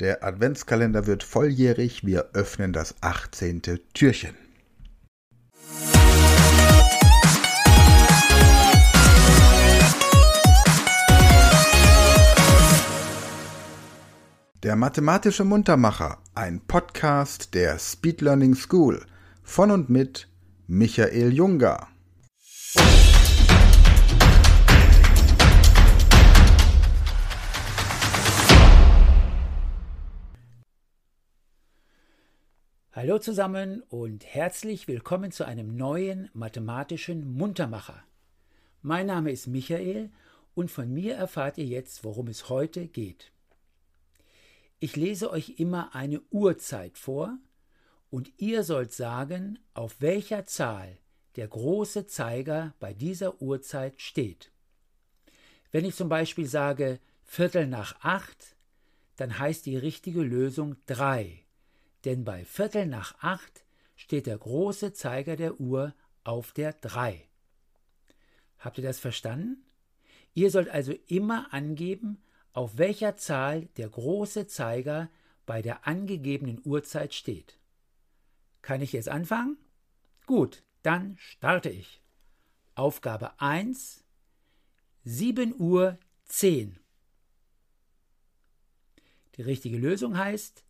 Der Adventskalender wird volljährig. Wir öffnen das 18. Türchen. Der mathematische Muntermacher, ein Podcast der Speed Learning School von und mit Michael Junger. Hallo zusammen und herzlich willkommen zu einem neuen mathematischen Muntermacher. Mein Name ist Michael und von mir erfahrt ihr jetzt, worum es heute geht. Ich lese euch immer eine Uhrzeit vor und ihr sollt sagen, auf welcher Zahl der große Zeiger bei dieser Uhrzeit steht. Wenn ich zum Beispiel sage Viertel nach acht, dann heißt die richtige Lösung drei, denn bei Viertel nach acht steht der große Zeiger der Uhr auf der drei. Habt ihr das verstanden? Ihr sollt also immer angeben, auf welcher Zahl der große Zeiger bei der angegebenen Uhrzeit steht. Kann ich jetzt anfangen? Gut, dann starte ich. Aufgabe 1 7 Uhr 10. Die richtige Lösung heißt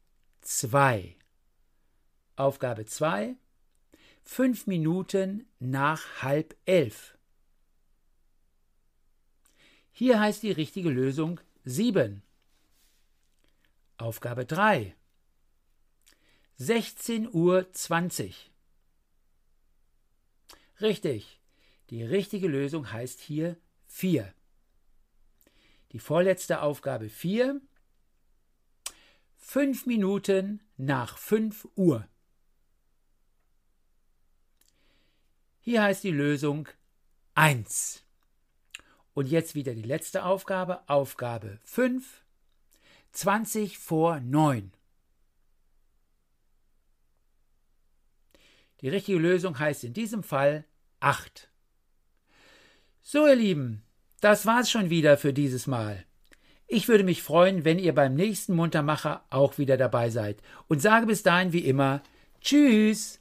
2. Aufgabe 2 5 Minuten nach halb elf. Hier heißt die richtige Lösung 7. Aufgabe 3. 16 Uhr 20. Richtig. Die richtige Lösung heißt hier 4. Die vorletzte Aufgabe 4. 5 Minuten nach 5 Uhr. Hier heißt die Lösung 1. Und jetzt wieder die letzte Aufgabe, Aufgabe 5, 20 vor 9. Die richtige Lösung heißt in diesem Fall 8. So, ihr Lieben, das war's schon wieder für dieses Mal. Ich würde mich freuen, wenn ihr beim nächsten Muntermacher auch wieder dabei seid und sage bis dahin wie immer Tschüss.